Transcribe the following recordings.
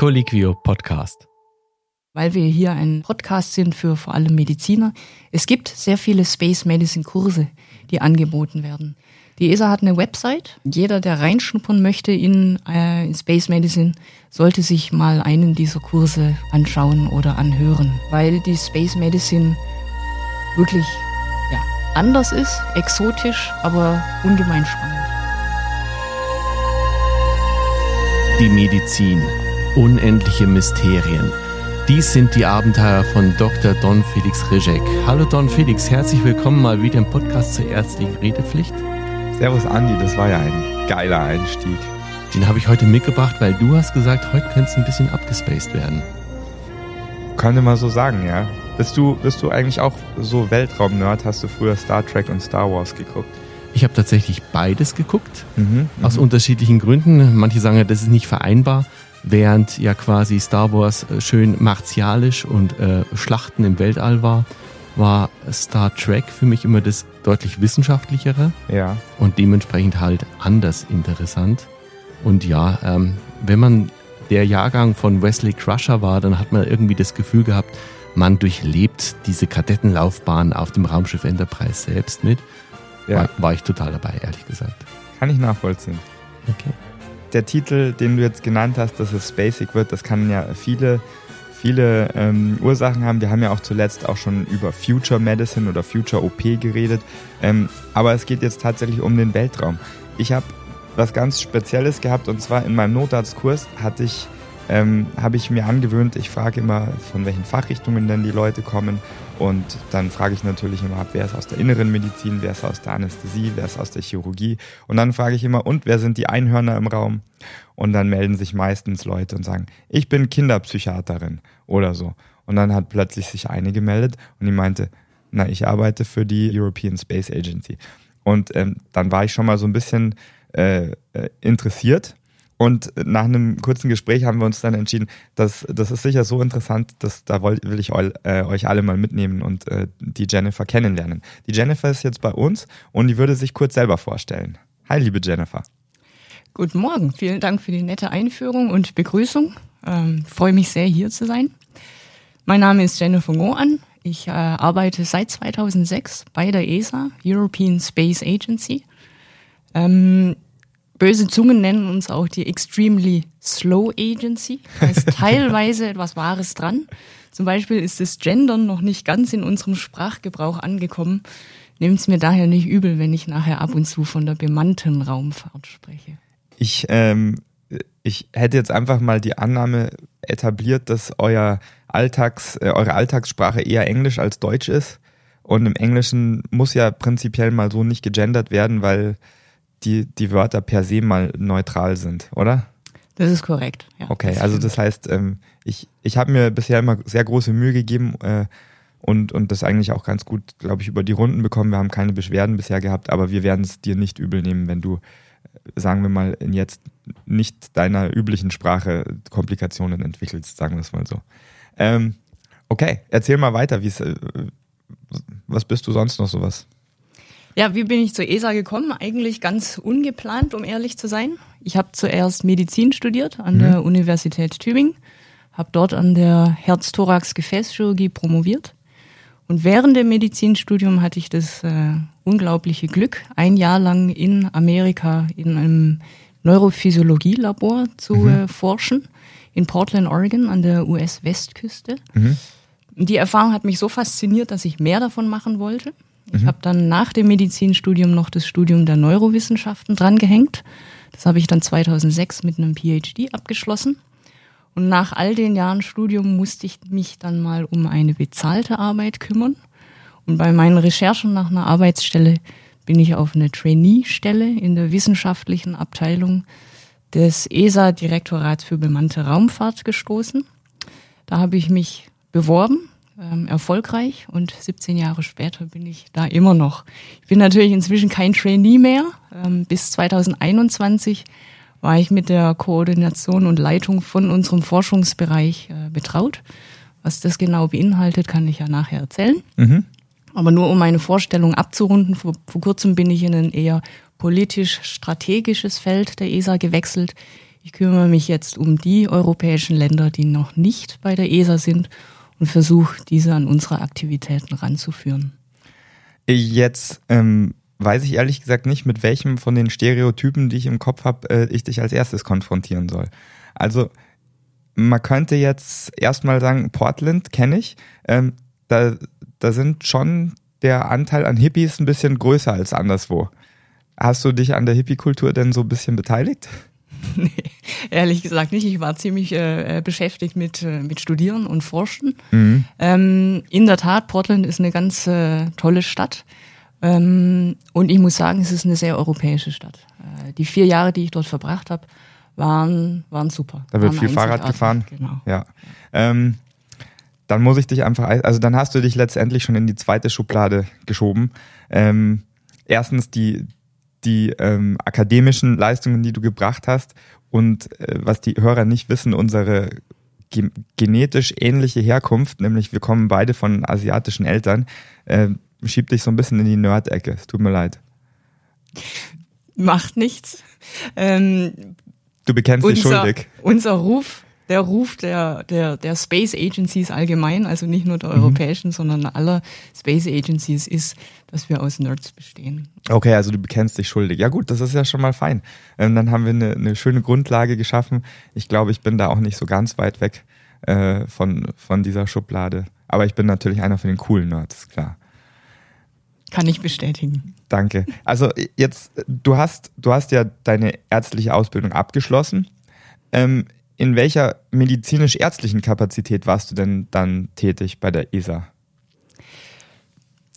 Colliquio Podcast. Weil wir hier ein Podcast sind für vor allem Mediziner. Es gibt sehr viele Space Medicine Kurse, die angeboten werden. Die ESA hat eine Website. Jeder, der reinschnuppern möchte in, äh, in Space Medicine, sollte sich mal einen dieser Kurse anschauen oder anhören, weil die Space Medicine wirklich ja, anders ist, exotisch, aber ungemein spannend. Die Medizin. Unendliche Mysterien. Dies sind die Abenteuer von Dr. Don Felix Rizek. Hallo Don Felix, herzlich willkommen mal wieder im Podcast zur ärztlichen Redepflicht. Servus Andi, das war ja ein geiler Einstieg. Den habe ich heute mitgebracht, weil du hast gesagt, heute könnte es ein bisschen abgespaced werden. Könnte man so sagen, ja. Bist du, bist du eigentlich auch so Weltraum-Nerd? Hast du früher Star Trek und Star Wars geguckt? Ich habe tatsächlich beides geguckt, mhm, aus mhm. unterschiedlichen Gründen. Manche sagen, das ist nicht vereinbar, während ja quasi Star Wars äh, schön martialisch und äh, Schlachten im Weltall war, war Star Trek für mich immer das deutlich wissenschaftlichere ja. und dementsprechend halt anders interessant. Und ja, ähm, wenn man der Jahrgang von Wesley Crusher war, dann hat man irgendwie das Gefühl gehabt, man durchlebt diese Kadettenlaufbahn auf dem Raumschiff Enterprise selbst mit. Ja. War, war ich total dabei, ehrlich gesagt. Kann ich nachvollziehen. Okay. Der Titel, den du jetzt genannt hast, dass es basic wird, das kann ja viele viele ähm, Ursachen haben. Wir haben ja auch zuletzt auch schon über Future Medicine oder Future OP geredet. Ähm, aber es geht jetzt tatsächlich um den Weltraum. Ich habe was ganz Spezielles gehabt und zwar in meinem Notarztkurs hatte ich ähm, habe ich mir angewöhnt, ich frage immer, von welchen Fachrichtungen denn die Leute kommen. Und dann frage ich natürlich immer ab, wer ist aus der inneren Medizin, wer ist aus der Anästhesie, wer ist aus der Chirurgie. Und dann frage ich immer, und wer sind die Einhörner im Raum? Und dann melden sich meistens Leute und sagen, ich bin Kinderpsychiaterin oder so. Und dann hat plötzlich sich eine gemeldet und die meinte, na, ich arbeite für die European Space Agency. Und ähm, dann war ich schon mal so ein bisschen äh, äh interessiert und nach einem kurzen Gespräch haben wir uns dann entschieden, dass das ist sicher so interessant, dass da will ich äh, euch alle mal mitnehmen und äh, die Jennifer kennenlernen. Die Jennifer ist jetzt bei uns und die würde sich kurz selber vorstellen. Hi, liebe Jennifer. Guten Morgen, vielen Dank für die nette Einführung und Begrüßung. Ähm, freue mich sehr, hier zu sein. Mein Name ist Jennifer Ngoan. Ich äh, arbeite seit 2006 bei der ESA, European Space Agency. Ähm, Böse Zungen nennen uns auch die Extremely Slow Agency. Da ist teilweise etwas Wahres dran. Zum Beispiel ist das Gendern noch nicht ganz in unserem Sprachgebrauch angekommen. Nehmt es mir daher nicht übel, wenn ich nachher ab und zu von der bemannten Raumfahrt spreche. Ich, ähm, ich hätte jetzt einfach mal die Annahme etabliert, dass euer Alltags, äh, eure Alltagssprache eher Englisch als Deutsch ist. Und im Englischen muss ja prinzipiell mal so nicht gegendert werden, weil die, die Wörter per se mal neutral sind, oder? Das ist korrekt. Ja, okay, das also das heißt, ähm, ich, ich habe mir bisher immer sehr große Mühe gegeben äh, und, und das eigentlich auch ganz gut, glaube ich, über die Runden bekommen. Wir haben keine Beschwerden bisher gehabt, aber wir werden es dir nicht übel nehmen, wenn du, äh, sagen wir mal, in jetzt nicht deiner üblichen Sprache Komplikationen entwickelst, sagen wir es mal so. Ähm, okay, erzähl mal weiter, äh, was bist du sonst noch sowas? Ja, wie bin ich zur ESA gekommen? Eigentlich ganz ungeplant, um ehrlich zu sein. Ich habe zuerst Medizin studiert an mhm. der Universität Tübingen, habe dort an der Herz-Thorax-Gefäßchirurgie promoviert. Und während dem Medizinstudium hatte ich das äh, unglaubliche Glück, ein Jahr lang in Amerika in einem Neurophysiologie-Labor zu mhm. äh, forschen, in Portland, Oregon, an der US-Westküste. Mhm. Die Erfahrung hat mich so fasziniert, dass ich mehr davon machen wollte. Ich mhm. habe dann nach dem Medizinstudium noch das Studium der Neurowissenschaften drangehängt. Das habe ich dann 2006 mit einem PhD abgeschlossen. Und nach all den Jahren Studium musste ich mich dann mal um eine bezahlte Arbeit kümmern. Und bei meinen Recherchen nach einer Arbeitsstelle bin ich auf eine Trainee-Stelle in der wissenschaftlichen Abteilung des ESA-Direktorats für bemannte Raumfahrt gestoßen. Da habe ich mich beworben ähm, erfolgreich und 17 Jahre später bin ich da immer noch. Ich bin natürlich inzwischen kein Trainee mehr. Ähm, bis 2021 war ich mit der Koordination und Leitung von unserem Forschungsbereich äh, betraut. Was das genau beinhaltet, kann ich ja nachher erzählen. Mhm. Aber nur um meine Vorstellung abzurunden, vor, vor kurzem bin ich in ein eher politisch-strategisches Feld der ESA gewechselt, Ich kümmere mich jetzt um die europäischen Länder, die noch nicht bei der ESA sind und versuche, diese an unsere Aktivitäten ranzuführen. Jetzt ähm, weiß ich ehrlich gesagt nicht, mit welchem von den Stereotypen, die ich im Kopf habe, äh, ich dich als erstes konfrontieren soll. Also man könnte jetzt erstmal sagen, Portland kenne ich. Ähm, da, da sind schon der Anteil an Hippies ein bisschen größer als anderswo. Hast du dich an der Hippie-Kultur denn so ein bisschen beteiligt? Nee, ehrlich gesagt nicht. Ich war ziemlich äh, äh, beschäftigt mit, äh, mit Studieren und Forschen. Mhm. Ähm, in der Tat, Portland ist eine ganz äh, tolle Stadt. Ähm, und ich muss sagen, es ist eine sehr europäische Stadt. Äh, die vier Jahre, die ich dort verbracht habe, waren, waren super. Da wird waren viel Fahrrad gefahren. Genau. Ja. Ähm, dann muss ich dich einfach, also dann hast du dich letztendlich schon in die zweite Schublade geschoben. Ähm, erstens die, die ähm, akademischen Leistungen, die du gebracht hast und äh, was die Hörer nicht wissen, unsere ge genetisch ähnliche Herkunft, nämlich wir kommen beide von asiatischen Eltern, äh, schiebt dich so ein bisschen in die Nerd-Ecke. Es tut mir leid. Macht nichts. Ähm, Du bekennst dich unser, schuldig. unser Ruf, der Ruf der, der, der Space Agencies allgemein, also nicht nur Mhm. der europäischen, sondern aller Space Agencies ist, dass wir aus Nerds bestehen. Okay, also du bekennst dich schuldig. Ja gut, das ist ja schon mal fein. Ähm, dann haben wir eine, eine schöne Grundlage geschaffen. Ich glaube, ich bin da auch nicht so ganz weit weg äh, von, von dieser Schublade. Aber ich bin natürlich einer von den coolen Nerds, klar. Kann ich bestätigen. Danke. Also jetzt, du hast, du hast ja deine ärztliche Ausbildung abgeschlossen. Ähm, in welcher medizinisch-ärztlichen Kapazität warst du denn dann tätig bei der ESA?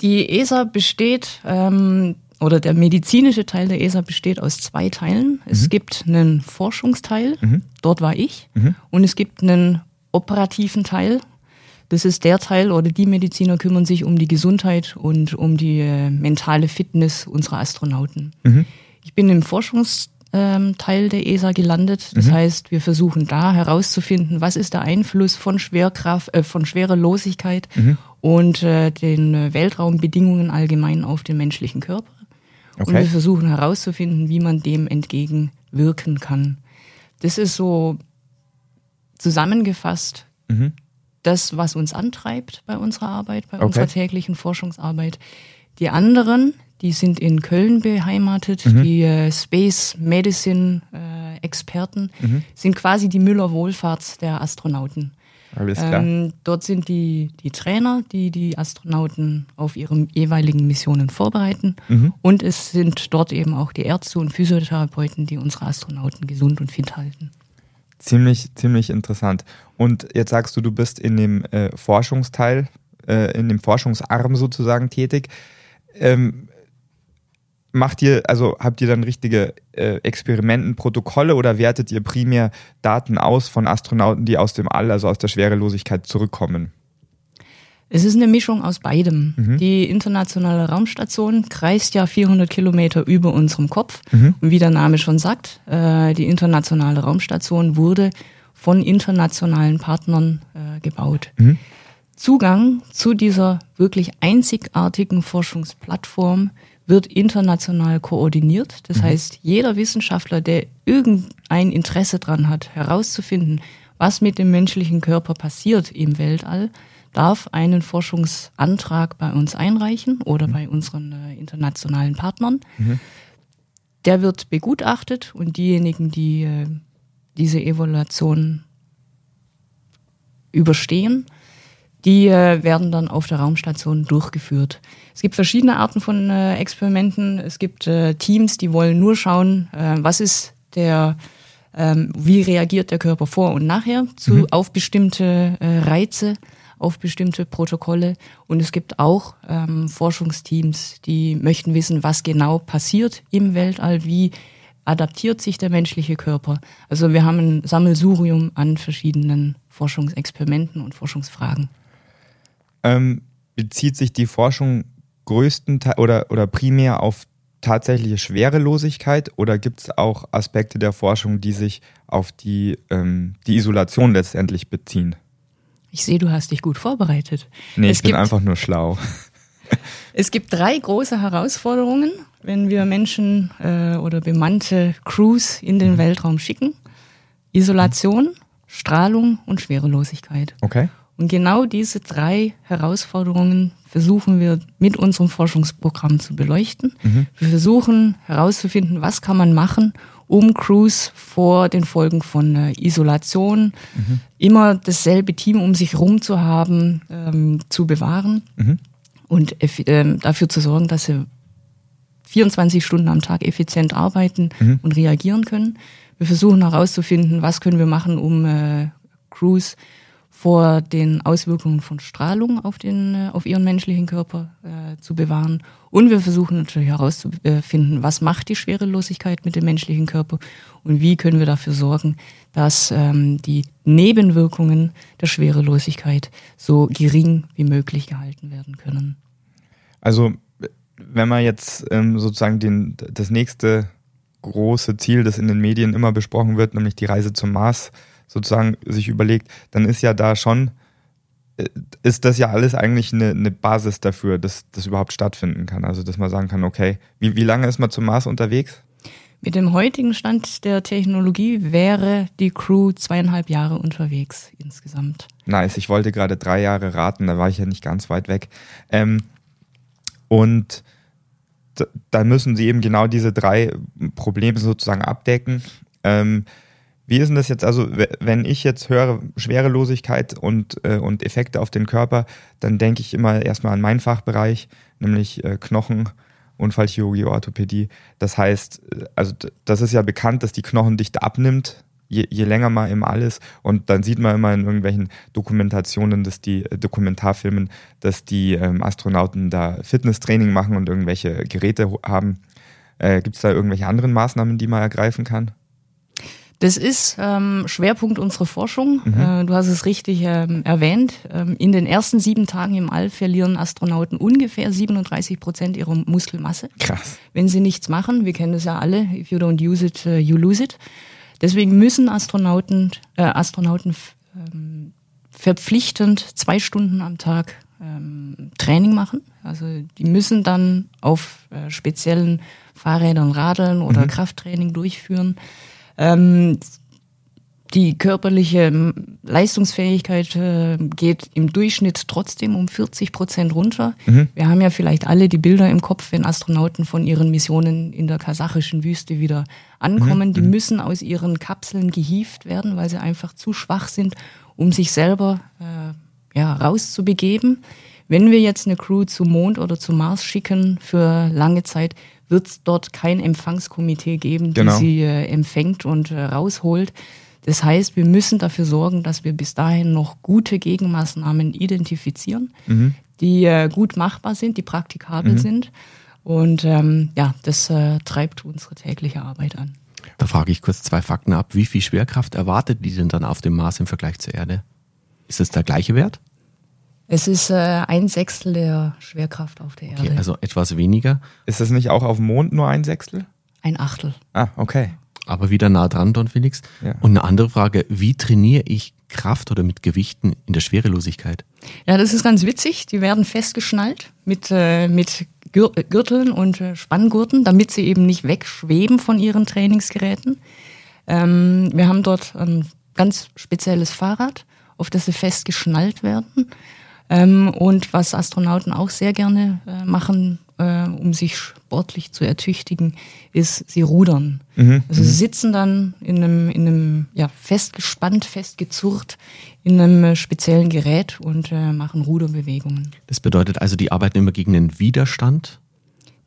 Die ESA besteht, ähm, oder der medizinische Teil der ESA besteht aus zwei Teilen. Es gibt einen Forschungsteil, dort war ich, und es gibt einen operativen Teil. Das ist der Teil oder die Mediziner kümmern sich um die Gesundheit und um die äh, mentale Fitness unserer Astronauten. Ich bin im Forschungsteil der ESA gelandet. Das heißt, wir versuchen da herauszufinden, was ist der Einfluss von Schwerkraft, äh, von Schwerelosigkeit und äh, den äh, Weltraumbedingungen allgemein auf den menschlichen Körper. Und Okay. wir versuchen herauszufinden, wie man dem entgegenwirken kann. Das ist so zusammengefasst das, was uns antreibt bei unserer Arbeit, bei Okay. unserer täglichen Forschungsarbeit. Die anderen, die sind in Köln beheimatet, Mhm. die äh, Space Medicine äh, Experten, Mhm. sind quasi die Müller-Wohlfahrts der Astronauten. Alles klar. Ähm, dort sind die, die Trainer, die die Astronauten auf ihre jeweiligen Missionen vorbereiten. Mhm. Und es sind dort eben auch die Ärzte und Physiotherapeuten, die unsere Astronauten gesund und fit halten. Ziemlich, ziemlich interessant. Und jetzt sagst du, du bist in dem äh, Forschungsteil, äh, in dem Forschungsarm sozusagen tätig. Ähm, macht ihr, also habt ihr dann richtige äh, Experimentenprotokolle oder wertet ihr primär Daten aus von Astronauten, die aus dem All, also aus der Schwerelosigkeit zurückkommen? Es ist eine Mischung aus beidem. Die internationale Raumstation kreist ja 400 Kilometer über unserem Kopf. Und wie der Name schon sagt, äh, die internationale Raumstation wurde von internationalen Partnern äh, gebaut. Zugang zu dieser wirklich einzigartigen Forschungsplattform wird international koordiniert. Das heißt, jeder Wissenschaftler, der irgendein Interesse dran hat, herauszufinden, was mit dem menschlichen Körper passiert im Weltall, darf einen Forschungsantrag bei uns einreichen oder bei unseren äh, internationalen Partnern. Der wird begutachtet und diejenigen, die äh, diese Evaluation überstehen, die äh, werden dann auf der Raumstation durchgeführt. Es gibt verschiedene Arten von äh, Experimenten. Es gibt äh, Teams, die wollen nur schauen, äh, was ist der, ähm, wie reagiert der Körper vor und nachher zu, auf bestimmte äh, Reize, auf bestimmte Protokolle. Und es gibt auch ähm, Forschungsteams, die möchten wissen, was genau passiert im Weltall, wie adaptiert sich der menschliche Körper. Also wir haben ein Sammelsurium an verschiedenen Forschungsexperimenten und Forschungsfragen. Ähm, bezieht sich die Forschung größtenteils oder, oder primär auf tatsächliche Schwerelosigkeit oder gibt es auch Aspekte der Forschung, die sich auf die, ähm, die Isolation letztendlich beziehen? Ich sehe, du hast dich gut vorbereitet. Nee, es ich bin einfach nur schlau. Es gibt drei große Herausforderungen, wenn wir Menschen äh, oder bemannte Crews in den Weltraum schicken. Isolation, Strahlung und Schwerelosigkeit. Okay. Und genau diese drei Herausforderungen versuchen wir mit unserem Forschungsprogramm zu beleuchten. Mhm. Wir versuchen herauszufinden, was kann man machen, um Crews vor den Folgen von äh, Isolation, Mhm. immer dasselbe Team um sich herum zu haben, ähm, zu bewahren Mhm. und ähm, dafür zu sorgen, dass sie 24 Stunden am Tag effizient arbeiten Mhm. und reagieren können. Wir versuchen herauszufinden, was können wir machen, um äh, Crews vor den Auswirkungen von Strahlung auf, den, äh, auf ihren menschlichen Körper äh, zu bewahren. Und wir versuchen natürlich herauszufinden, was macht die Schwerelosigkeit mit dem menschlichen Körper und wie können wir dafür sorgen, dass ähm, die Nebenwirkungen der Schwerelosigkeit so gering wie möglich gehalten werden können. Also, wenn man jetzt ähm, sozusagen den, das nächste große Ziel, das in den Medien immer besprochen wird, nämlich die Reise zum Mars, sozusagen sich überlegt, dann ist ja da schon, äh, ist das ja alles eigentlich eine, eine Basis dafür, dass das überhaupt stattfinden kann. Also, dass man sagen kann, okay, wie, wie lange ist man zum Mars unterwegs? Mit dem heutigen Stand der Technologie wäre die Crew zweieinhalb Jahre unterwegs insgesamt. Nice, ich wollte gerade drei Jahre raten, da war ich ja nicht ganz weit weg. Ähm, und da müssen sie eben genau diese drei Probleme sozusagen abdecken. Ähm, wie ist denn das jetzt? Also, wenn ich jetzt höre Schwerelosigkeit und, äh, und Effekte auf den Körper, dann denke ich immer erstmal an meinen Fachbereich, nämlich äh, Knochen, Unfallchirurgie, Orthopädie. Das heißt, äh, also das ist ja bekannt, dass die Knochendichte abnimmt, je, je länger man im All ist. Und dann sieht man immer in irgendwelchen Dokumentationen, dass die äh, Dokumentarfilmen, dass die ähm, Astronauten da Fitnesstraining machen und irgendwelche Geräte haben. Äh, Gibt es da irgendwelche anderen Maßnahmen, die man ergreifen kann? Das ist ähm, Schwerpunkt unserer Forschung. Äh, du hast es richtig ähm, erwähnt. Ähm, in den ersten sieben Tagen im All verlieren Astronauten ungefähr 37 Prozent ihrer Muskelmasse, Krass. wenn sie nichts machen. Wir kennen das ja alle. If you don't use it, uh, you lose it. Deswegen müssen Astronauten, äh, Astronauten ähm, verpflichtend zwei Stunden am Tag ähm, Training machen. Also die müssen dann auf äh, speziellen Fahrrädern radeln oder Krafttraining durchführen. Ähm, die körperliche Leistungsfähigkeit äh, geht im Durchschnitt trotzdem um 40 Prozent runter. Wir haben ja vielleicht alle die Bilder im Kopf, wenn Astronauten von ihren Missionen in der kasachischen Wüste wieder ankommen. Die müssen aus ihren Kapseln gehievt werden, weil sie einfach zu schwach sind, um sich selber äh, ja, rauszubegeben. Wenn wir jetzt eine Crew zum Mond oder zum Mars schicken für lange Zeit, wird es dort kein Empfangskomitee geben, Genau. die sie äh, empfängt und äh, rausholt. Das heißt, wir müssen dafür sorgen, dass wir bis dahin noch gute Gegenmaßnahmen identifizieren, die äh, gut machbar sind, die praktikabel sind. Und ähm, ja, das äh, treibt unsere tägliche Arbeit an. Da frage ich kurz zwei Fakten ab. Wie viel Schwerkraft erwartet die denn dann auf dem Mars im Vergleich zur Erde? Ist es der gleiche Wert? Es ist äh, ein Sechstel der Schwerkraft auf der Okay, Erde. also etwas weniger, Ist das nicht auch auf dem Mond nur ein Sechstel? ein Achtel. Ah, okay. aber wieder nah dran, Don Felix. Ja. Und eine andere Frage, wie trainiere ich Kraft oder mit Gewichten in der Schwerelosigkeit? Ja, das ist ganz witzig. Die werden festgeschnallt mit, äh, mit Gür Gürteln und äh, Spanngurten, damit sie eben nicht wegschweben von ihren Trainingsgeräten. Ähm, wir haben dort ein ganz spezielles Fahrrad, auf das sie festgeschnallt werden. Ähm, und was Astronauten auch sehr gerne äh, machen, äh, um sich sportlich zu ertüchtigen, ist, sie rudern. also sie sitzen dann in einem, in einem ja, festgespannt, festgezurrt in einem äh, speziellen Gerät und äh, machen Ruderbewegungen, Das bedeutet also, die arbeiten immer gegen den Widerstand.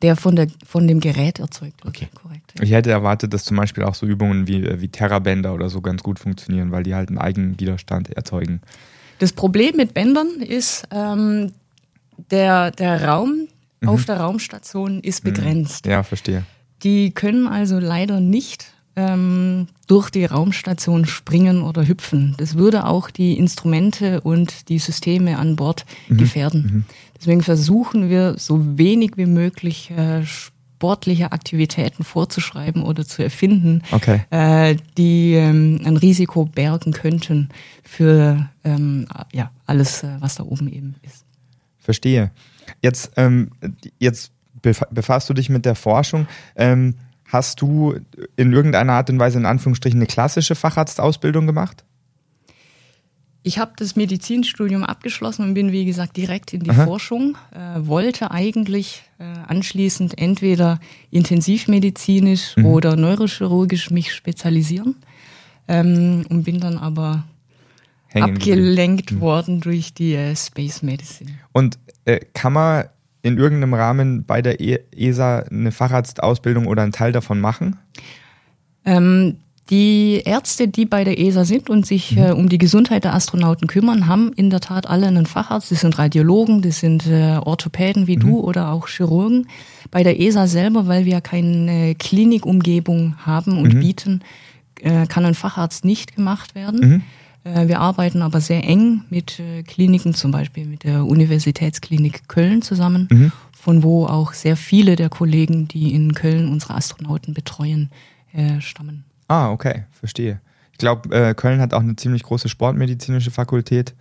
der von, der, von dem Gerät erzeugt wird. Okay. Korrekt. Ich hätte erwartet, dass zum Beispiel auch so Übungen wie, wie Terrabänder oder so ganz gut funktionieren, weil die halt einen Eigenwiderstand erzeugen. Das Problem mit Bändern ist, ähm, der, der Raum auf der Raumstation ist begrenzt. Ja, verstehe. Die können also leider nicht ähm, durch die Raumstation springen oder hüpfen. Das würde auch die Instrumente und die Systeme an Bord gefährden. Deswegen versuchen wir so wenig wie möglich äh, sportliche Aktivitäten vorzuschreiben oder zu erfinden, Okay. äh, die ähm, ein Risiko bergen könnten für ähm, ja, alles, äh, was da oben eben ist. Verstehe. Jetzt, ähm, jetzt befa- befasst du dich mit der Forschung. Ähm, Hast du in irgendeiner Art und Weise in Anführungsstrichen eine klassische Facharztausbildung gemacht? Ich habe das Medizinstudium abgeschlossen und bin, wie gesagt, direkt in die Aha. Forschung. Äh, wollte eigentlich anschließend entweder intensivmedizinisch mhm. oder neurochirurgisch mich spezialisieren ähm, und bin dann aber Hängen abgelenkt mhm. worden durch die äh, Space Medicine. Und äh, kann man in irgendeinem Rahmen bei der ESA eine Facharztausbildung oder einen Teil davon machen? Ähm, die Ärzte, die bei der ESA sind und sich mhm. äh, um die Gesundheit der Astronauten kümmern, haben in der Tat alle einen Facharzt. Das sind Radiologen, das sind äh, Orthopäden wie mhm. du oder auch Chirurgen. Bei der ESA selber, weil wir keine Klinikumgebung haben und mhm. bieten, äh, kann ein Facharzt nicht gemacht werden. Mhm. Äh, wir arbeiten aber sehr eng mit äh, Kliniken, zum Beispiel mit der Universitätsklinik Köln zusammen, mhm. von wo auch sehr viele der Kollegen, die in Köln unsere Astronauten betreuen, äh, stammen. Ah, okay, verstehe. Ich glaube, Köln hat auch eine ziemlich große sportmedizinische Fakultät.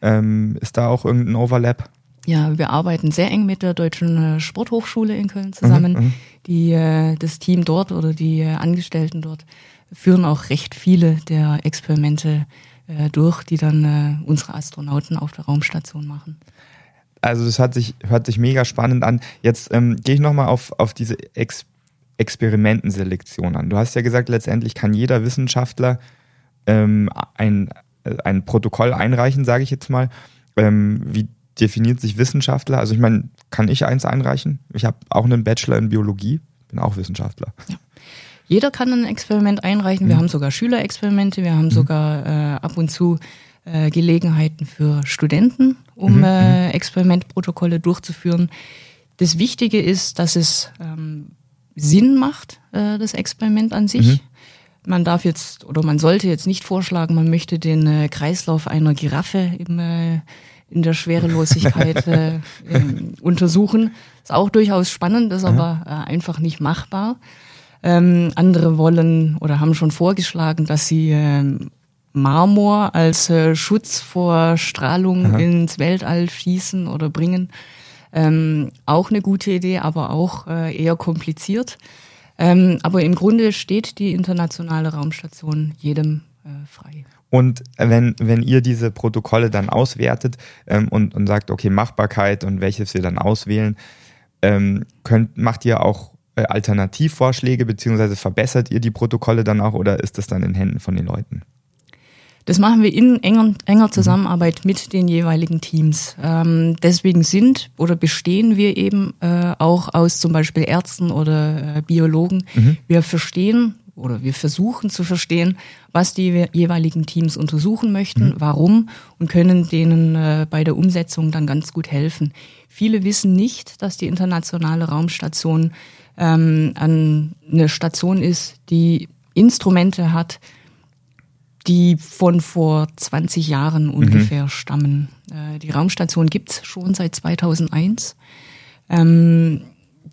Ähm, ist da auch irgendein Overlap? Ja, wir arbeiten sehr eng mit der Deutschen Sporthochschule in Köln zusammen. Mhm, mhm. die, das Team dort oder die Angestellten dort führen auch recht viele der Experimente äh, durch, die dann äh, unsere Astronauten auf der Raumstation machen. Also das hört sich, hört sich mega spannend an. Jetzt ähm, gehe ich nochmal auf, auf diese Ex Experimentenselektion an. Du hast ja gesagt, letztendlich kann jeder Wissenschaftler ähm, ein, ein Protokoll einreichen, sage ich jetzt mal. Ähm, wie definiert sich Wissenschaftler? Also ich meine, kann ich eins einreichen? Ich habe auch einen Bachelor in Biologie, bin auch Wissenschaftler. Ja. Jeder kann ein Experiment einreichen. Wir mhm. haben sogar Schülerexperimente, wir haben mhm. sogar äh, ab und zu äh, Gelegenheiten für Studenten, um mhm. äh, mhm. Experimentprotokolle durchzuführen. Das Wichtige ist, dass es ähm, Sinn macht, äh, das Experiment an sich. Mhm. Man darf jetzt oder man sollte jetzt nicht vorschlagen, man möchte den äh, Kreislauf einer Giraffe im, äh, in der Schwerelosigkeit äh, äh, untersuchen. Ist auch durchaus spannend, ist aber äh, einfach nicht machbar. Ähm, andere wollen oder haben schon vorgeschlagen, dass sie äh, Marmor als äh, Schutz vor Strahlung Aha. ins Weltall schießen oder bringen. Ähm, auch eine gute Idee, aber auch äh, eher kompliziert. Ähm, aber im Grunde steht die internationale Raumstation jedem äh, frei. Und wenn, wenn ihr diese Protokolle dann auswertet ähm, und, und sagt, okay, Machbarkeit und welches wir dann auswählen, ähm, könnt, macht ihr auch äh, Alternativvorschläge, beziehungsweise verbessert ihr die Protokolle dann auch oder ist das dann in Händen von den Leuten? Das machen wir in enger, enger mhm. Zusammenarbeit mit den jeweiligen Teams. Ähm, deswegen sind oder bestehen wir eben äh, auch aus zum Beispiel Ärzten oder äh, Biologen. Mhm. Wir verstehen oder wir versuchen zu verstehen, was die jeweiligen Teams untersuchen möchten, mhm. warum und können denen äh, bei der Umsetzung dann ganz gut helfen. Viele wissen nicht, dass die internationale Raumstation ähm, eine Station ist, die Instrumente hat, die von vor 20 Jahren mhm. ungefähr mhm. stammen. Äh, die Raumstation gibt's schon seit 2001. Ähm,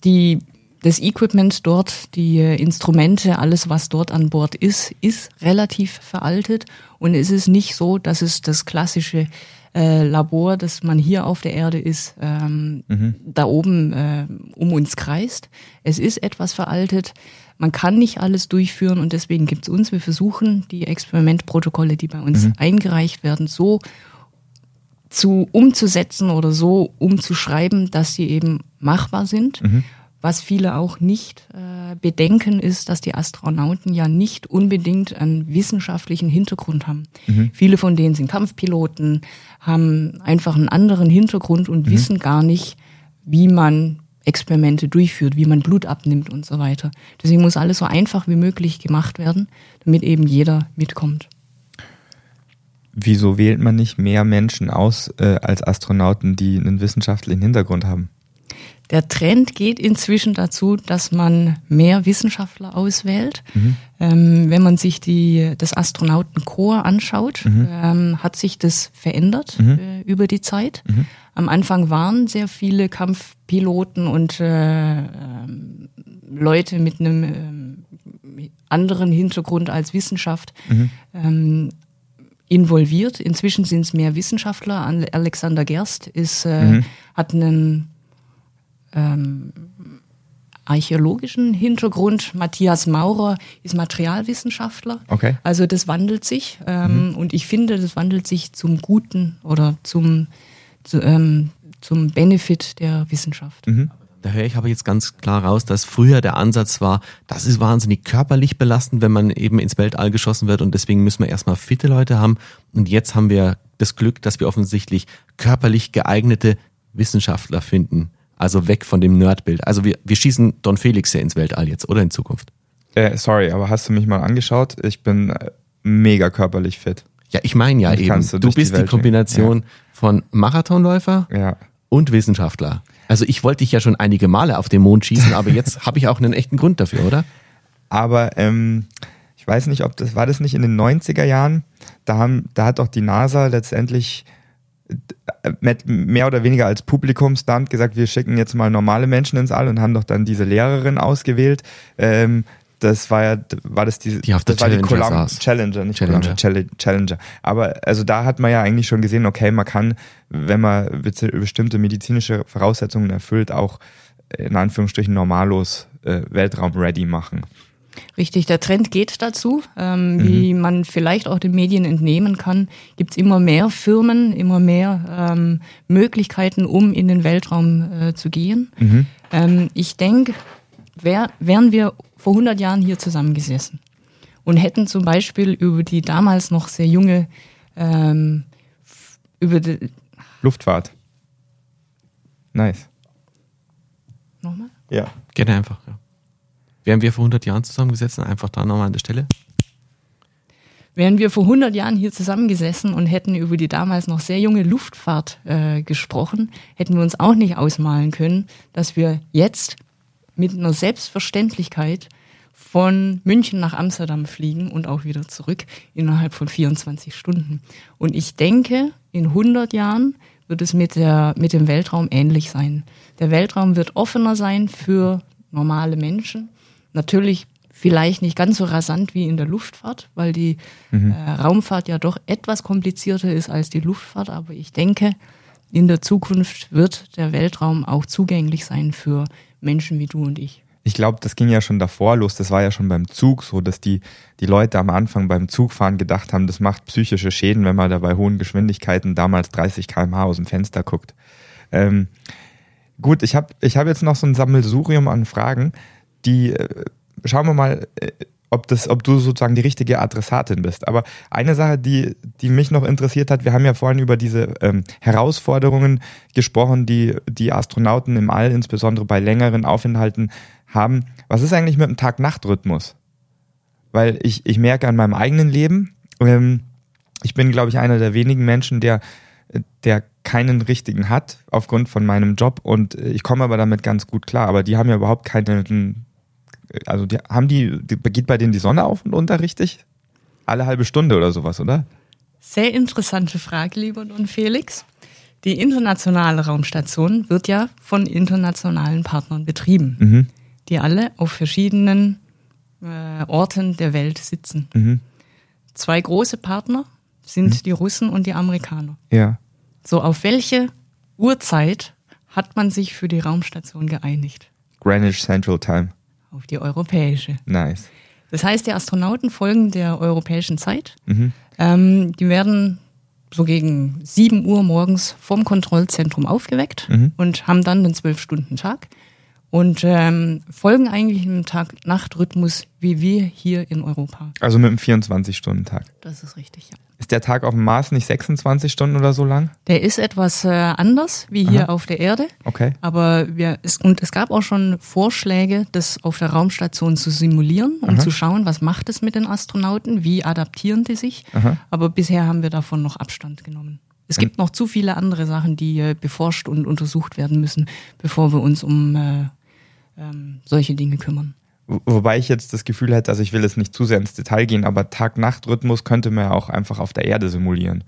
die, das Equipment dort, die Instrumente, alles, was dort an Bord ist, ist relativ veraltet. Und es ist nicht so, dass es das klassische äh, Labor, das man hier auf der Erde ist, ähm, mhm. da oben äh, um uns kreist. Es ist etwas veraltet. Man kann nicht alles durchführen und deswegen gibt's uns. Wir versuchen, die Experimentprotokolle, die bei uns mhm. eingereicht werden, so zu umzusetzen oder so umzuschreiben, dass sie eben machbar sind. Mhm. Was viele auch nicht äh, bedenken, ist, dass die Astronauten ja nicht unbedingt einen wissenschaftlichen Hintergrund haben. Mhm. Viele von denen sind Kampfpiloten, haben einfach einen anderen Hintergrund und mhm. wissen gar nicht, wie man Experimente durchführt, wie man Blut abnimmt und so weiter. Deswegen muss alles so einfach wie möglich gemacht werden, damit eben jeder mitkommt. Wieso wählt man nicht mehr Menschen aus äh, als Astronauten, die einen wissenschaftlichen Hintergrund haben? Der Trend geht inzwischen dazu, dass man mehr Wissenschaftler auswählt. Mhm. Ähm, wenn man sich die, das Astronautenkorps anschaut, mhm. ähm, hat sich das verändert mhm. äh, über die Zeit. Mhm. Am Anfang waren sehr viele Kampfpiloten und äh, äh, Leute mit einem äh, anderen Hintergrund als Wissenschaft mhm. ähm, involviert. Inzwischen sind es mehr Wissenschaftler. Alexander Gerst ist, äh, mhm. hat einen ähm, archäologischen Hintergrund. Matthias Maurer ist Materialwissenschaftler. Okay. Also das wandelt sich ähm, mhm. und ich finde, das wandelt sich zum Guten oder zum, zu, ähm, zum Benefit der Wissenschaft. Mhm. Da höre ich aber jetzt ganz klar raus, dass früher der Ansatz war, das ist wahnsinnig körperlich belastend, wenn man eben ins Weltall geschossen wird und deswegen müssen wir erstmal fitte Leute haben. Und jetzt haben wir das Glück, dass wir offensichtlich körperlich geeignete Wissenschaftler finden. Also weg von dem Nerdbild. Also wir, wir schießen Don Felix ja ins Weltall jetzt oder in Zukunft. Äh, sorry, aber hast du mich mal angeschaut? Ich bin äh, mega körperlich fit. Ja, ich meine ja eben, du, du bist die, die Kombination ja. von Marathonläufer ja. und Wissenschaftler. Also ich wollte dich ja schon einige Male auf den Mond schießen, aber jetzt habe ich auch einen echten Grund dafür, oder? Aber ähm, ich weiß nicht, ob das war das nicht in den 90er Jahren. Da haben, da hat doch die NASA letztendlich mehr oder weniger als Publikumsstand gesagt, wir schicken jetzt mal normale Menschen ins All und haben doch dann diese Lehrerin ausgewählt. Ähm, das war ja, war das diese, die auf das war die Columbia Challenger, nicht Challenger. Columbia, Challenger. Aber also da hat man ja eigentlich schon gesehen, okay, man kann, wenn man bestimmte medizinische Voraussetzungen erfüllt, auch in Anführungsstrichen normallos äh, Weltraum ready machen. Richtig, der Trend geht dazu. Ähm, mhm. Wie man vielleicht auch den Medien entnehmen kann, gibt es immer mehr Firmen, immer mehr ähm, Möglichkeiten, um in den Weltraum äh, zu gehen. Mhm. Ähm, ich denke, wär, wären wir vor 100 Jahren hier zusammengesessen und hätten zum Beispiel über die damals noch sehr junge ähm, über die Luftfahrt. Nice. Nochmal? Ja. Gerne einfach. Wären wir vor 100 Jahren zusammengesessen, einfach da nochmal an der Stelle? Wären wir vor 100 Jahren hier zusammengesessen und hätten über die damals noch sehr junge Luftfahrt äh, gesprochen, hätten wir uns auch nicht ausmalen können, dass wir jetzt mit einer Selbstverständlichkeit von München nach Amsterdam fliegen und auch wieder zurück innerhalb von 24 Stunden. Und ich denke, in 100 Jahren wird es mit, der, mit dem Weltraum ähnlich sein. Der Weltraum wird offener sein für normale Menschen Natürlich vielleicht nicht ganz so rasant wie in der Luftfahrt, weil die mhm. äh, Raumfahrt ja doch etwas komplizierter ist als die Luftfahrt. Aber ich denke, in der Zukunft wird der Weltraum auch zugänglich sein für Menschen wie du und ich. Ich glaube, das ging ja schon davor los. Das war ja schon beim Zug so, dass die, die Leute am Anfang beim Zugfahren gedacht haben, das macht psychische Schäden, wenn man da bei hohen Geschwindigkeiten damals 30 km/h aus dem Fenster guckt. Ähm, gut, ich habe ich hab jetzt noch so ein Sammelsurium an Fragen die, äh, schauen wir mal, äh, ob, das, ob du sozusagen die richtige Adressatin bist. Aber eine Sache, die, die mich noch interessiert hat, wir haben ja vorhin über diese ähm, Herausforderungen gesprochen, die die Astronauten im All, insbesondere bei längeren Aufenthalten, haben. Was ist eigentlich mit dem Tag-Nacht-Rhythmus? Weil ich, ich merke an meinem eigenen Leben, ähm, ich bin, glaube ich, einer der wenigen Menschen, der, der keinen richtigen hat, aufgrund von meinem Job. Und ich komme aber damit ganz gut klar. Aber die haben ja überhaupt keinen also die, haben die, die, geht bei denen die Sonne auf und unter richtig? Alle halbe Stunde oder sowas, oder? Sehr interessante Frage, lieber Don Felix. Die internationale Raumstation wird ja von internationalen Partnern betrieben, mhm. die alle auf verschiedenen äh, Orten der Welt sitzen. Mhm. Zwei große Partner sind mhm. die Russen und die Amerikaner. Ja. So, auf welche Uhrzeit hat man sich für die Raumstation geeinigt? Greenwich Central Time auf die europäische. Nice. Das heißt, die Astronauten folgen der europäischen Zeit. Mhm. Ähm, die werden so gegen 7 Uhr morgens vom Kontrollzentrum aufgeweckt mhm. und haben dann den 12-Stunden-Tag und ähm, folgen eigentlich im Tag-Nacht-Rhythmus wie wir hier in Europa. Also mit einem 24-Stunden-Tag. Das ist richtig, ja. Ist der Tag auf dem Mars nicht 26 Stunden oder so lang? Der ist etwas äh, anders wie hier Aha. auf der Erde. Okay. Aber wir, es, und es gab auch schon Vorschläge, das auf der Raumstation zu simulieren und Aha. zu schauen, was macht es mit den Astronauten, wie adaptieren die sich. Aha. Aber bisher haben wir davon noch Abstand genommen. Es gibt noch zu viele andere Sachen, die äh, beforscht und untersucht werden müssen, bevor wir uns um äh, ähm, solche Dinge kümmern. Wobei ich jetzt das Gefühl hätte, also ich will jetzt nicht zu sehr ins Detail gehen, aber Tag-Nacht-Rhythmus könnte man ja auch einfach auf der Erde simulieren.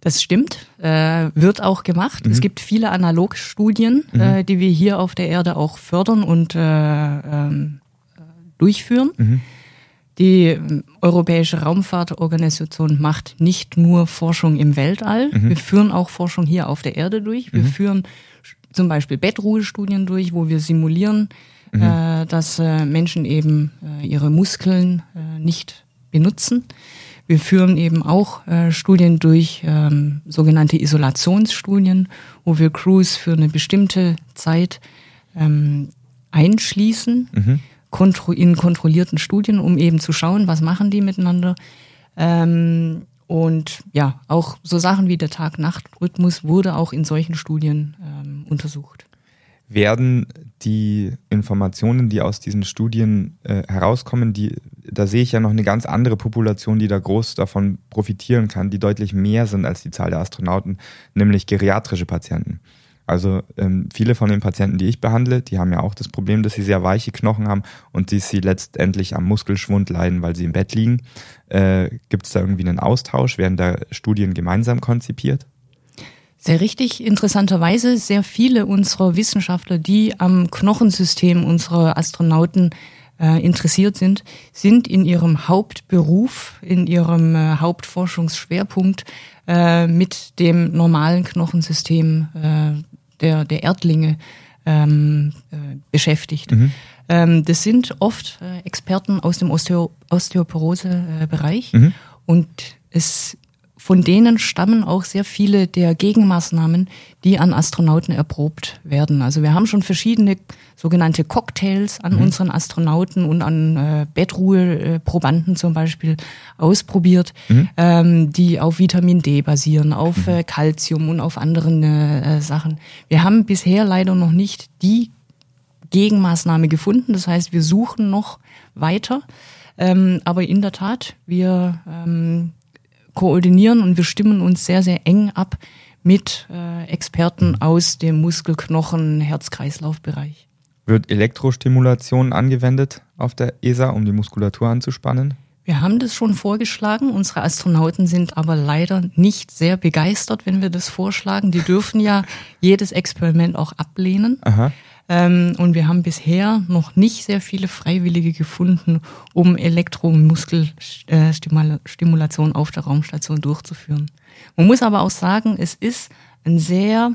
Das stimmt, äh, wird auch gemacht. Mhm. Es gibt viele Analogstudien, mhm. äh, die wir hier auf der Erde auch fördern und äh, ähm, durchführen. Mhm. Die Europäische Raumfahrtorganisation macht nicht nur Forschung im Weltall, mhm. wir führen auch Forschung hier auf der Erde durch. Wir mhm. führen zum Beispiel Bettruhestudien durch, wo wir simulieren, mhm. äh, dass äh, Menschen eben äh, ihre Muskeln äh, nicht benutzen. Wir führen eben auch äh, Studien durch, ähm, sogenannte Isolationsstudien, wo wir Crews für eine bestimmte Zeit ähm, einschließen mhm. Kontro in kontrollierten Studien, um eben zu schauen, was machen die miteinander. Ähm, und ja, auch so Sachen wie der Tag-Nacht-Rhythmus wurde auch in solchen Studien ähm, untersucht werden die Informationen, die aus diesen Studien äh, herauskommen, die, da sehe ich ja noch eine ganz andere Population, die da groß davon profitieren kann, die deutlich mehr sind als die Zahl der Astronauten, nämlich geriatrische Patienten. Also ähm, viele von den Patienten, die ich behandle, die haben ja auch das Problem, dass sie sehr weiche Knochen haben und die sie letztendlich am Muskelschwund leiden, weil sie im Bett liegen. Äh, Gibt es da irgendwie einen Austausch? Werden da Studien gemeinsam konzipiert? Sehr richtig. Interessanterweise sehr viele unserer Wissenschaftler, die am Knochensystem unserer Astronauten äh, interessiert sind, sind in ihrem Hauptberuf, in ihrem äh, Hauptforschungsschwerpunkt äh, mit dem normalen Knochensystem äh, der, der Erdlinge ähm, äh, beschäftigt. Mhm. Ähm, das sind oft äh, Experten aus dem Osteo Osteoporose-Bereich mhm. und es von denen stammen auch sehr viele der Gegenmaßnahmen, die an Astronauten erprobt werden. Also wir haben schon verschiedene sogenannte Cocktails an mhm. unseren Astronauten und an äh, Bettruheprobanden zum Beispiel ausprobiert, mhm. ähm, die auf Vitamin D basieren, auf mhm. äh, Calcium und auf anderen äh, Sachen. Wir haben bisher leider noch nicht die Gegenmaßnahme gefunden. Das heißt, wir suchen noch weiter. Ähm, aber in der Tat, wir ähm, koordinieren und wir stimmen uns sehr, sehr eng ab mit äh, Experten aus dem Muskelknochen, Herz-Kreislauf-Bereich. Wird Elektrostimulation angewendet auf der ESA, um die Muskulatur anzuspannen? Wir haben das schon vorgeschlagen. Unsere Astronauten sind aber leider nicht sehr begeistert, wenn wir das vorschlagen. Die dürfen ja jedes Experiment auch ablehnen. Aha. Ähm, und wir haben bisher noch nicht sehr viele Freiwillige gefunden, um Elektromuskelstimulation auf der Raumstation durchzuführen. Man muss aber auch sagen, es ist ein sehr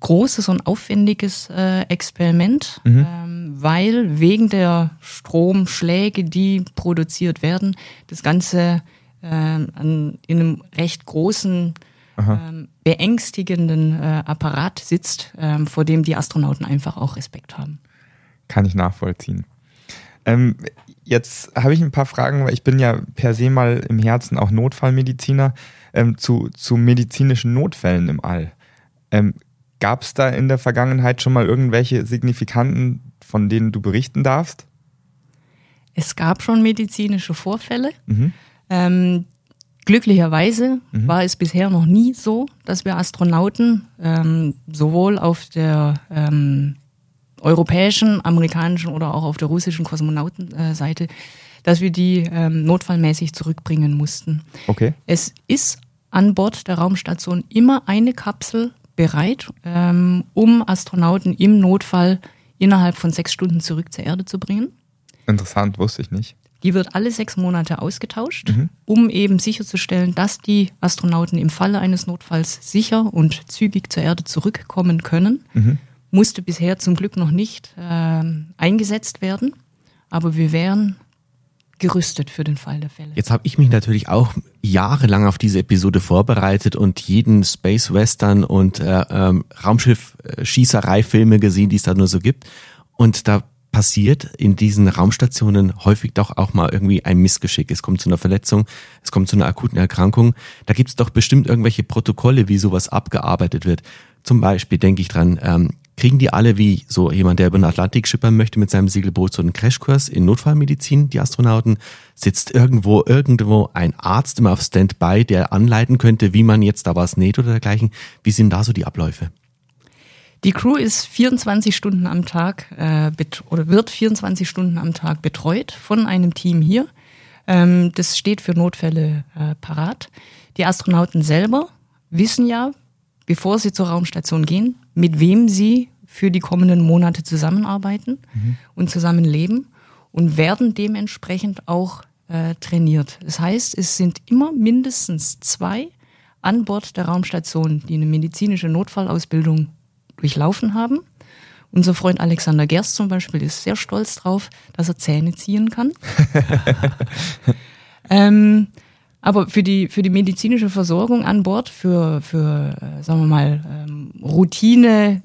großes und aufwendiges äh, Experiment, mhm. ähm, weil wegen der Stromschläge, die produziert werden, das Ganze äh, an, in einem recht großen ähm, beängstigenden äh, Apparat sitzt, ähm, vor dem die Astronauten einfach auch Respekt haben. Kann ich nachvollziehen. Ähm, jetzt habe ich ein paar Fragen, weil ich bin ja per se mal im Herzen auch Notfallmediziner ähm, zu, zu medizinischen Notfällen im All. Ähm, Gab es da in der Vergangenheit schon mal irgendwelche signifikanten, von denen du berichten darfst? Es gab schon medizinische Vorfälle. Mhm. Ähm, Glücklicherweise mhm. war es bisher noch nie so, dass wir Astronauten ähm, sowohl auf der ähm, europäischen, amerikanischen oder auch auf der russischen Kosmonautenseite, dass wir die ähm, notfallmäßig zurückbringen mussten. Okay. Es ist an Bord der Raumstation immer eine Kapsel bereit, ähm, um Astronauten im Notfall innerhalb von sechs Stunden zurück zur Erde zu bringen. Interessant, wusste ich nicht. Die wird alle sechs Monate ausgetauscht, mhm. um eben sicherzustellen, dass die Astronauten im Falle eines Notfalls sicher und zügig zur Erde zurückkommen können. Mhm. Musste bisher zum Glück noch nicht äh, eingesetzt werden, aber wir wären gerüstet für den Fall der Fälle. Jetzt habe ich mich natürlich auch jahrelang auf diese Episode vorbereitet und jeden Space Western und äh, ähm, Raumschiff-Schießerei-Filme gesehen, die es da nur so gibt. Und da passiert in diesen Raumstationen häufig doch auch mal irgendwie ein Missgeschick. Es kommt zu einer Verletzung, es kommt zu einer akuten Erkrankung. Da gibt es doch bestimmt irgendwelche Protokolle, wie sowas abgearbeitet wird. Zum Beispiel denke ich dran, ähm, kriegen die alle wie so jemand, der über den Atlantik schippern möchte mit seinem Segelboot so einen Crashkurs in Notfallmedizin, die Astronauten, sitzt irgendwo, irgendwo ein Arzt immer auf Standby, der anleiten könnte, wie man jetzt da was näht oder dergleichen. Wie sind da so die Abläufe? Die Crew ist 24 Stunden am Tag äh, oder wird 24 Stunden am Tag betreut von einem Team hier. Ähm, das steht für Notfälle äh, parat. Die Astronauten selber wissen ja, bevor sie zur Raumstation gehen, mit wem sie für die kommenden Monate zusammenarbeiten mhm. und zusammenleben. und werden dementsprechend auch äh, trainiert. Das heißt, es sind immer mindestens zwei an Bord der Raumstation, die eine medizinische Notfallausbildung durchlaufen haben. Unser Freund Alexander Gerst zum Beispiel ist sehr stolz drauf, dass er Zähne ziehen kann. ähm, aber für die, für die medizinische Versorgung an Bord, für, für äh, sagen wir mal, ähm, Routine,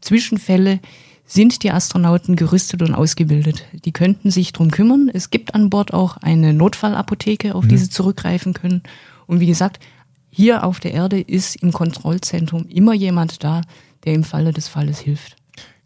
Zwischenfälle, sind die Astronauten gerüstet und ausgebildet. Die könnten sich drum kümmern. Es gibt an Bord auch eine Notfallapotheke, auf mhm. die sie zurückgreifen können. Und wie gesagt, hier auf der Erde ist im Kontrollzentrum immer jemand da, der im Falle des Falles hilft.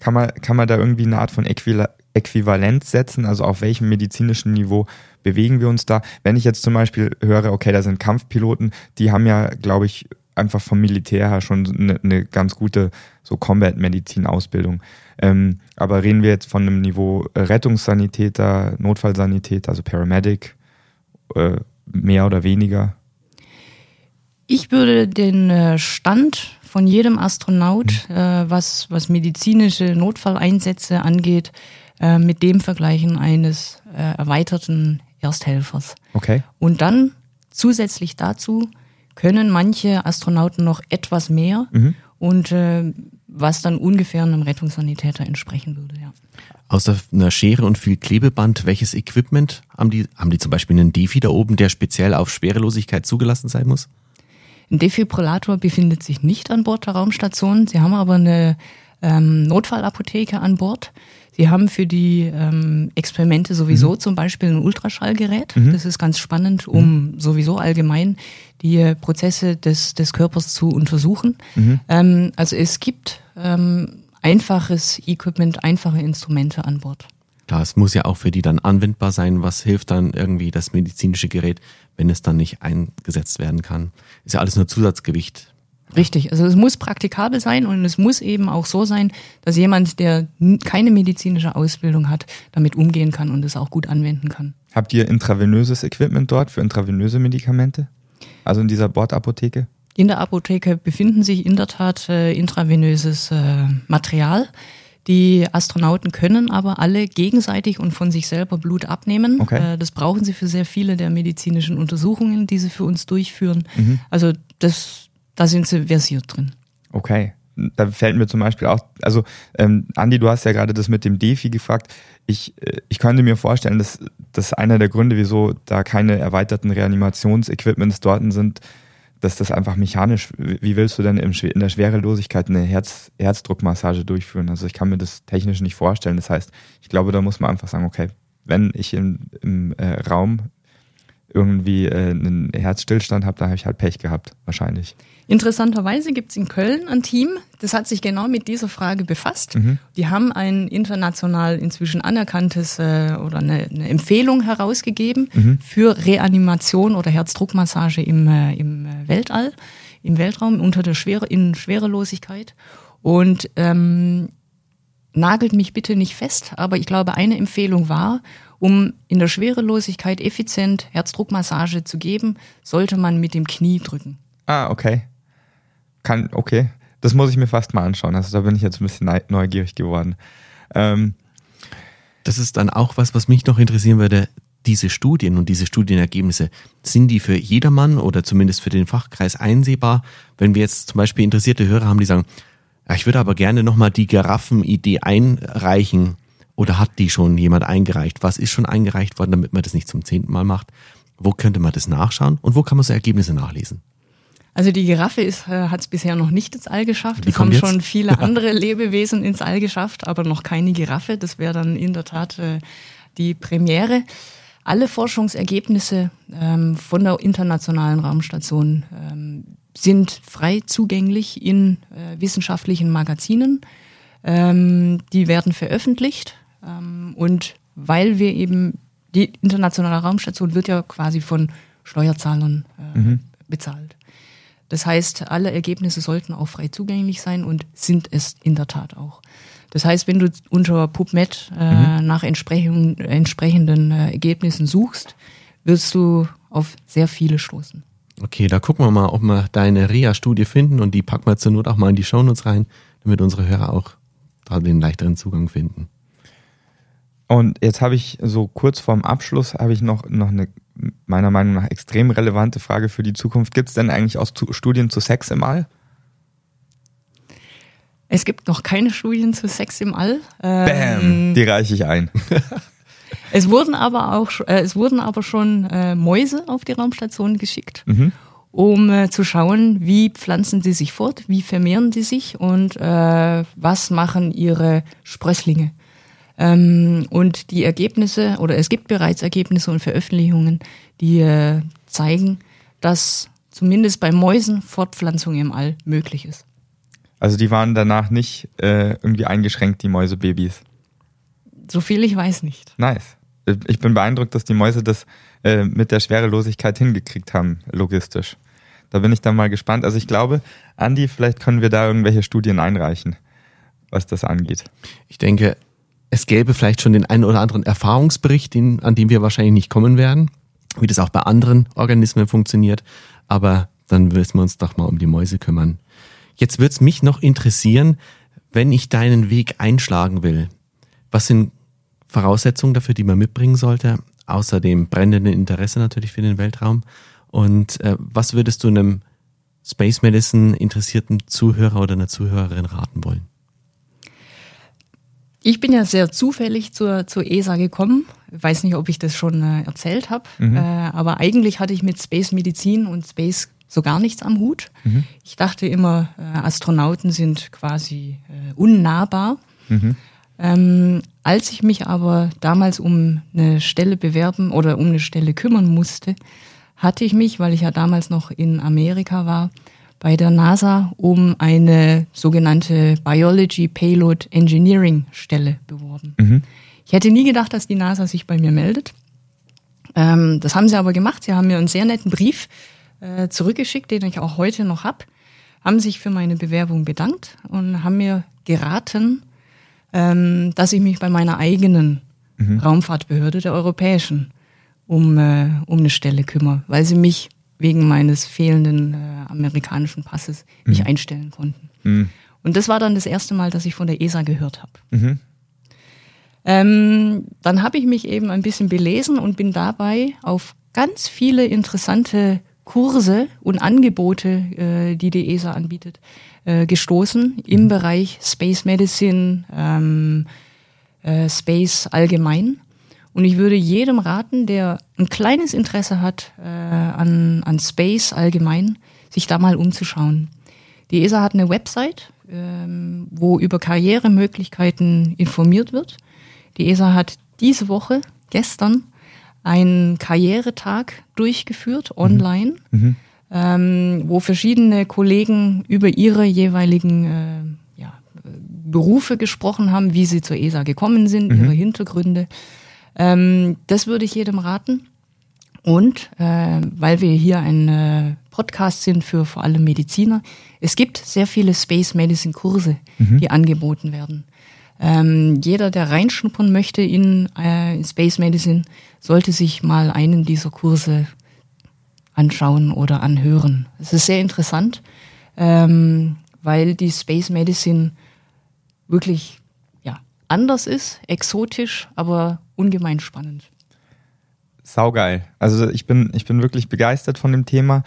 Kann man, kann man da irgendwie eine Art von Äquivalenz setzen? Also auf welchem medizinischen Niveau bewegen wir uns da? Wenn ich jetzt zum Beispiel höre, okay, da sind Kampfpiloten, die haben ja, glaube ich, einfach vom Militär her schon eine, eine ganz gute so Combat-Medizin-Ausbildung. Ähm, aber reden wir jetzt von einem Niveau Rettungssanitäter, Notfallsanitäter, also Paramedic, äh, mehr oder weniger? Ich würde den äh, Stand von jedem Astronaut, mhm. äh, was, was medizinische Notfalleinsätze angeht, äh, mit dem vergleichen eines äh, erweiterten Ersthelfers. Okay. Und dann zusätzlich dazu können manche Astronauten noch etwas mehr mhm. und äh, was dann ungefähr einem Rettungssanitäter entsprechen würde, ja. Außer einer Schere und viel Klebeband, welches Equipment haben die? Haben die zum Beispiel einen Defi da oben, der speziell auf Schwerelosigkeit zugelassen sein muss? Ein Defibrillator befindet sich nicht an Bord der Raumstation. Sie haben aber eine ähm, Notfallapotheke an Bord. Sie haben für die ähm, Experimente sowieso mhm. zum Beispiel ein Ultraschallgerät. Mhm. Das ist ganz spannend, um mhm. sowieso allgemein die Prozesse des, des Körpers zu untersuchen. Mhm. Ähm, also es gibt ähm, einfaches Equipment, einfache Instrumente an Bord. Klar, es muss ja auch für die dann anwendbar sein. Was hilft dann irgendwie das medizinische Gerät? wenn es dann nicht eingesetzt werden kann. Ist ja alles nur Zusatzgewicht. Richtig, also es muss praktikabel sein und es muss eben auch so sein, dass jemand, der keine medizinische Ausbildung hat, damit umgehen kann und es auch gut anwenden kann. Habt ihr intravenöses Equipment dort für intravenöse Medikamente? Also in dieser Bordapotheke? In der Apotheke befinden sich in der Tat äh, intravenöses äh, Material. Die Astronauten können aber alle gegenseitig und von sich selber Blut abnehmen. Okay. Äh, das brauchen sie für sehr viele der medizinischen Untersuchungen, die sie für uns durchführen. Mhm. Also das, da sind sie versiert drin. Okay. Da fällt mir zum Beispiel auch, also ähm, Andi, du hast ja gerade das mit dem Defi gefragt. Ich, äh, ich könnte mir vorstellen, dass das einer der Gründe, wieso da keine erweiterten Reanimationsequipments dort sind, dass das einfach mechanisch, wie willst du denn in der Schwerelosigkeit eine Herz, Herzdruckmassage durchführen? Also ich kann mir das technisch nicht vorstellen. Das heißt, ich glaube, da muss man einfach sagen, okay, wenn ich im, im äh, Raum irgendwie äh, einen Herzstillstand habe, da habe ich halt Pech gehabt, wahrscheinlich. Interessanterweise gibt es in Köln ein Team, das hat sich genau mit dieser Frage befasst. Mhm. Die haben ein international inzwischen anerkanntes äh, oder eine, eine, Empfehlung herausgegeben mhm. für Reanimation oder Herzdruckmassage im, äh, im Weltall, im Weltraum unter der Schwere, in Schwerelosigkeit. Und ähm, nagelt mich bitte nicht fest, aber ich glaube, eine Empfehlung war, um in der Schwerelosigkeit effizient Herzdruckmassage zu geben, sollte man mit dem Knie drücken. Ah, okay. Kann, okay. Das muss ich mir fast mal anschauen. Also da bin ich jetzt ein bisschen neugierig geworden. Ähm, das ist dann auch was, was mich noch interessieren würde. Diese Studien und diese Studienergebnisse, sind die für jedermann oder zumindest für den Fachkreis einsehbar? Wenn wir jetzt zum Beispiel interessierte Hörer haben, die sagen, ja, ich würde aber gerne nochmal die Giraffen-Idee einreichen. Oder hat die schon jemand eingereicht? Was ist schon eingereicht worden, damit man das nicht zum zehnten Mal macht? Wo könnte man das nachschauen? Und wo kann man so Ergebnisse nachlesen? Also die Giraffe ist, äh, hat es bisher noch nicht ins All geschafft. Es haben jetzt? schon viele andere Lebewesen ins All geschafft, aber noch keine Giraffe. Das wäre dann in der Tat äh, die Premiere. Alle Forschungsergebnisse ähm, von der Internationalen Raumstation ähm, sind frei zugänglich in äh, wissenschaftlichen Magazinen. Ähm, die werden veröffentlicht. Ähm, und weil wir eben, die Internationale Raumstation wird ja quasi von Steuerzahlern äh, mhm. bezahlt. Das heißt, alle Ergebnisse sollten auch frei zugänglich sein und sind es in der Tat auch. Das heißt, wenn du unter PubMed äh, mhm. nach entsprechenden, entsprechenden äh, Ergebnissen suchst, wirst du auf sehr viele stoßen. Okay, da gucken wir mal, ob wir deine REA-Studie finden und die packen wir zur Not auch mal in die Shownotes rein, damit unsere Hörer auch da den leichteren Zugang finden. Und jetzt habe ich so kurz vorm Abschluss habe ich noch, noch eine meiner Meinung nach extrem relevante Frage für die Zukunft. Gibt es denn eigentlich auch Studien zu Sex im All? Es gibt noch keine Studien zu Sex im All. Ähm, Bam, die reiche ich ein. es wurden aber auch, äh, es wurden aber schon äh, Mäuse auf die Raumstation geschickt, mhm. um äh, zu schauen, wie pflanzen sie sich fort, wie vermehren sie sich und äh, was machen ihre Sprösslinge. Ähm, und die Ergebnisse, oder es gibt bereits Ergebnisse und Veröffentlichungen, die äh, zeigen, dass zumindest bei Mäusen Fortpflanzung im All möglich ist. Also die waren danach nicht äh, irgendwie eingeschränkt, die Mäusebabys. So viel ich weiß nicht. Nice. Ich bin beeindruckt, dass die Mäuse das äh, mit der Schwerelosigkeit hingekriegt haben, logistisch. Da bin ich dann mal gespannt. Also ich glaube, Andi, vielleicht können wir da irgendwelche Studien einreichen, was das angeht. Ich denke, es gäbe vielleicht schon den einen oder anderen Erfahrungsbericht, an dem wir wahrscheinlich nicht kommen werden, wie das auch bei anderen Organismen funktioniert. Aber dann müssen wir uns doch mal um die Mäuse kümmern. Jetzt würde es mich noch interessieren, wenn ich deinen Weg einschlagen will. Was sind Voraussetzungen dafür, die man mitbringen sollte? Außer dem brennenden Interesse natürlich für den Weltraum. Und äh, was würdest du einem Space Medicine interessierten Zuhörer oder einer Zuhörerin raten wollen? Ich bin ja sehr zufällig zur, zur ESA gekommen. Ich weiß nicht, ob ich das schon äh, erzählt habe, mhm. äh, aber eigentlich hatte ich mit Space Medizin und Space so gar nichts am Hut. Mhm. Ich dachte immer, äh, Astronauten sind quasi äh, unnahbar. Mhm. Ähm, als ich mich aber damals um eine Stelle bewerben oder um eine Stelle kümmern musste, hatte ich mich, weil ich ja damals noch in Amerika war, bei der NASA um eine sogenannte Biology Payload Engineering Stelle beworben. Mhm. Ich hätte nie gedacht, dass die NASA sich bei mir meldet. Ähm, das haben sie aber gemacht. Sie haben mir einen sehr netten Brief äh, zurückgeschickt, den ich auch heute noch habe, haben sich für meine Bewerbung bedankt und haben mir geraten, ähm, dass ich mich bei meiner eigenen mhm. Raumfahrtbehörde der europäischen um, äh, um eine Stelle kümmere, weil sie mich wegen meines fehlenden äh, amerikanischen Passes mhm. nicht einstellen konnten. Mhm. Und das war dann das erste Mal, dass ich von der ESA gehört habe. Mhm. Ähm, dann habe ich mich eben ein bisschen belesen und bin dabei auf ganz viele interessante Kurse und Angebote, äh, die die ESA anbietet, äh, gestoßen im mhm. Bereich Space Medicine, ähm, äh, Space allgemein. Und ich würde jedem raten, der ein kleines Interesse hat äh, an, an Space allgemein, sich da mal umzuschauen. Die ESA hat eine Website, ähm, wo über Karrieremöglichkeiten informiert wird. Die ESA hat diese Woche, gestern, einen Karrieretag durchgeführt mhm. online, mhm. ähm, wo verschiedene Kollegen über ihre jeweiligen äh, ja, Berufe gesprochen haben, wie sie zur ESA gekommen sind, mhm. ihre Hintergründe. Ähm, das würde ich jedem raten. Und äh, weil wir hier ein äh, Podcast sind für vor allem Mediziner, es gibt sehr viele Space Medicine Kurse, mhm. die angeboten werden. Ähm, jeder, der reinschnuppern möchte in, äh, in Space Medicine, sollte sich mal einen dieser Kurse anschauen oder anhören. Es ist sehr interessant, ähm, weil die Space Medicine wirklich anders ist, exotisch, aber ungemein spannend. Saugeil. Also ich bin, ich bin wirklich begeistert von dem Thema,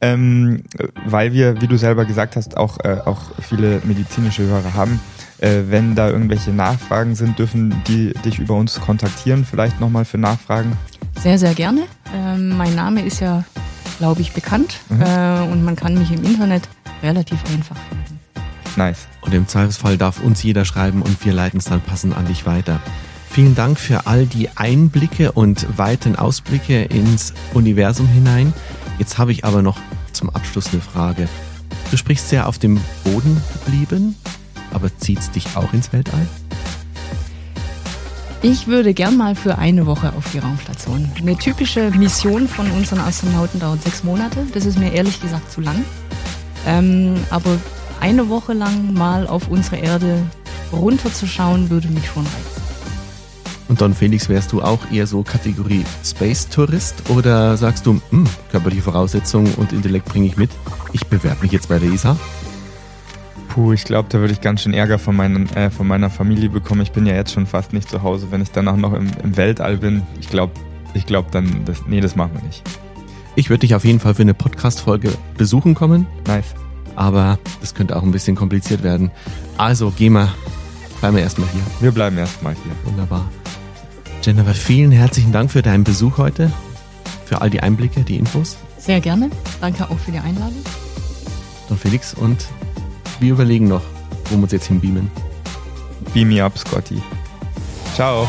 ähm, weil wir, wie du selber gesagt hast, auch, äh, auch viele medizinische Hörer haben. Äh, wenn da irgendwelche Nachfragen sind, dürfen die dich über uns kontaktieren, vielleicht nochmal für Nachfragen? Sehr, sehr gerne. Ähm, mein Name ist ja, glaube ich, bekannt mhm. äh, und man kann mich im Internet relativ einfach finden. Nice. Und im Zweifelsfall darf uns jeder schreiben und wir leiten es dann passend an dich weiter. Vielen Dank für all die Einblicke und weiten Ausblicke ins Universum hinein. Jetzt habe ich aber noch zum Abschluss eine Frage. Du sprichst sehr auf dem Boden geblieben aber zieht es dich auch ins Weltall? Ich würde gern mal für eine Woche auf die Raumstation. Eine typische Mission von unseren Astronauten dauert sechs Monate. Das ist mir ehrlich gesagt zu lang. Ähm, aber eine Woche lang mal auf unsere Erde runterzuschauen, würde mich schon reizen. Und Don Felix, wärst du auch eher so Kategorie Space-Tourist oder sagst du, hm, körperliche Voraussetzungen und Intellekt bringe ich mit, ich bewerbe mich jetzt bei der ESA? Puh, ich glaube, da würde ich ganz schön Ärger von, meinen, äh, von meiner Familie bekommen. Ich bin ja jetzt schon fast nicht zu Hause. Wenn ich dann auch noch im, im Weltall bin, ich glaube, ich glaube dann, das, nee, das machen wir nicht. Ich würde dich auf jeden Fall für eine Podcast-Folge besuchen kommen. Nice. Aber das könnte auch ein bisschen kompliziert werden. Also, geh mal, bleiben wir erstmal hier. Wir bleiben erstmal hier. Wunderbar. Jennifer, vielen herzlichen Dank für deinen Besuch heute, für all die Einblicke, die Infos. Sehr gerne. Danke auch für die Einladung. Don Felix und wir überlegen noch, wo wir uns jetzt hinbeamen. Beam me up, Scotty. Ciao.